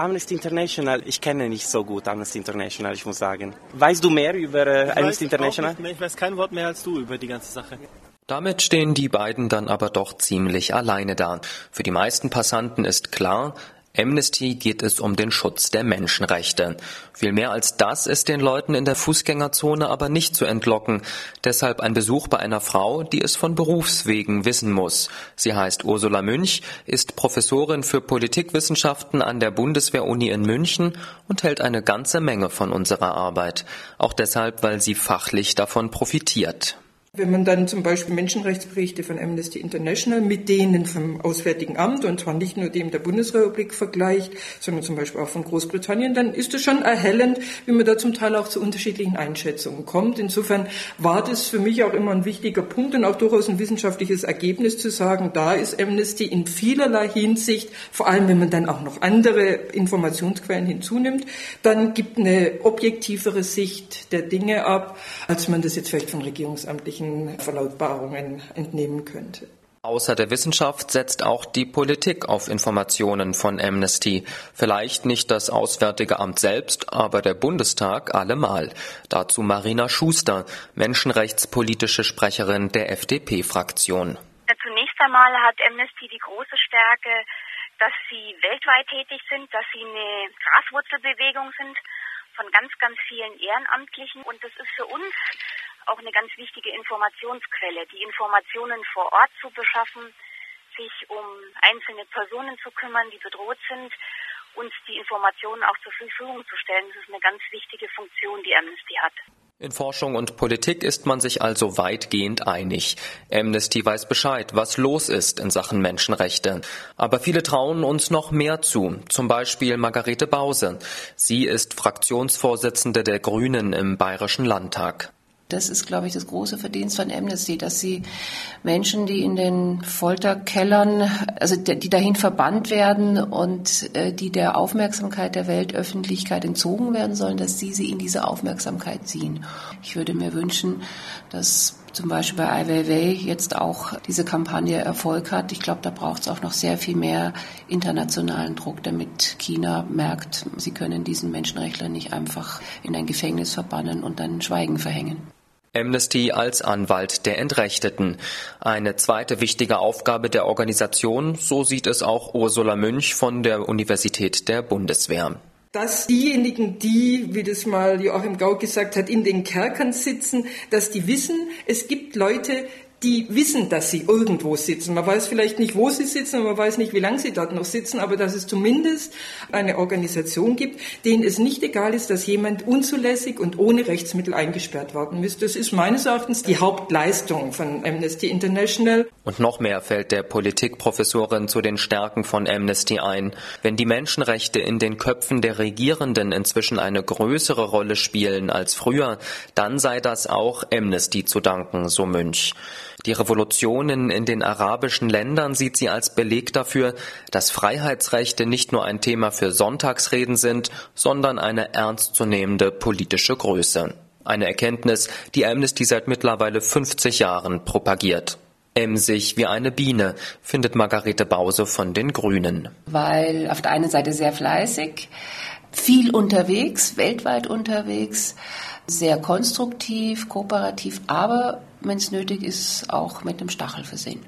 Amnesty International, ich kenne nicht so gut Amnesty International, ich muss sagen. Weißt du mehr über äh, Amnesty International? Mehr, ich weiß kein Wort mehr als du über die ganze Sache. Damit stehen die beiden dann aber doch ziemlich alleine da. Für die meisten Passanten ist klar, Amnesty geht es um den Schutz der Menschenrechte. Viel mehr als das ist den Leuten in der Fußgängerzone aber nicht zu entlocken. Deshalb ein Besuch bei einer Frau, die es von Berufswegen wissen muss. Sie heißt Ursula Münch, ist Professorin für Politikwissenschaften an der Bundeswehr-Uni in München und hält eine ganze Menge von unserer Arbeit. Auch deshalb, weil sie fachlich davon profitiert. Wenn man dann zum Beispiel Menschenrechtsberichte von Amnesty International mit denen vom Auswärtigen Amt und zwar nicht nur dem der Bundesrepublik vergleicht, sondern zum Beispiel auch von Großbritannien, dann ist es schon erhellend, wie man da zum Teil auch zu unterschiedlichen Einschätzungen kommt. Insofern war das für mich auch immer ein wichtiger Punkt und auch durchaus ein wissenschaftliches Ergebnis zu sagen, da ist Amnesty in vielerlei Hinsicht, vor allem wenn man dann auch noch andere Informationsquellen hinzunimmt, dann gibt eine objektivere Sicht der Dinge ab, als man das jetzt vielleicht von regierungsamtlichen öffentlichen Verlautbarungen entnehmen könnte. Außer der Wissenschaft setzt auch die Politik auf Informationen von Amnesty. Vielleicht nicht das Auswärtige Amt selbst, aber der Bundestag allemal. Dazu Marina Schuster, menschenrechtspolitische Sprecherin der FDP-Fraktion. Zunächst einmal hat Amnesty die große Stärke, dass sie weltweit tätig sind, dass sie eine Graswurzelbewegung sind von ganz, ganz vielen Ehrenamtlichen. Und das ist für uns auch eine ganz wichtige Informationsquelle, die Informationen vor Ort zu beschaffen, sich um einzelne Personen zu kümmern, die bedroht sind, uns die Informationen auch zur Verfügung zu stellen. Das ist eine ganz wichtige Funktion, die Amnesty hat. In Forschung und Politik ist man sich also weitgehend einig. Amnesty weiß Bescheid, was los ist in Sachen Menschenrechte. Aber viele trauen uns noch mehr zu. Zum Beispiel Margarete Bause. Sie ist Fraktionsvorsitzende der Grünen im Bayerischen Landtag. Das ist, glaube ich, das große Verdienst von Amnesty, dass sie Menschen, die in den Folterkellern, also die dahin verbannt werden und äh, die der Aufmerksamkeit der Weltöffentlichkeit entzogen werden sollen, dass sie sie in diese Aufmerksamkeit ziehen. Ich würde mir wünschen, dass zum Beispiel bei Ai Weiwei jetzt auch diese Kampagne Erfolg hat. Ich glaube, da braucht es auch noch sehr viel mehr internationalen Druck, damit China merkt, sie können diesen Menschenrechtler nicht einfach in ein Gefängnis verbannen und dann Schweigen verhängen. Amnesty als Anwalt der Entrechteten. Eine zweite wichtige Aufgabe der Organisation, so sieht es auch Ursula Münch von der Universität der Bundeswehr. Dass diejenigen, die, wie das mal Joachim Gau gesagt hat, in den Kerkern sitzen, dass die wissen, es gibt Leute, die wissen, dass sie irgendwo sitzen. Man weiß vielleicht nicht, wo sie sitzen, man weiß nicht, wie lange sie dort noch sitzen, aber dass es zumindest eine Organisation gibt, denen es nicht egal ist, dass jemand unzulässig und ohne Rechtsmittel eingesperrt worden ist. Das ist meines Erachtens die Hauptleistung von Amnesty International. Und noch mehr fällt der Politikprofessorin zu den Stärken von Amnesty ein. Wenn die Menschenrechte in den Köpfen der Regierenden inzwischen eine größere Rolle spielen als früher, dann sei das auch Amnesty zu danken, so Münch. Die Revolutionen in den arabischen Ländern sieht sie als Beleg dafür, dass Freiheitsrechte nicht nur ein Thema für Sonntagsreden sind, sondern eine ernstzunehmende politische Größe. Eine Erkenntnis, die Amnesty seit mittlerweile 50 Jahren propagiert. Emsig wie eine Biene, findet Margarete Bause von den Grünen. Weil auf der einen Seite sehr fleißig, viel unterwegs, weltweit unterwegs, sehr konstruktiv, kooperativ, aber wenn es nötig ist, auch mit einem Stachel versehen.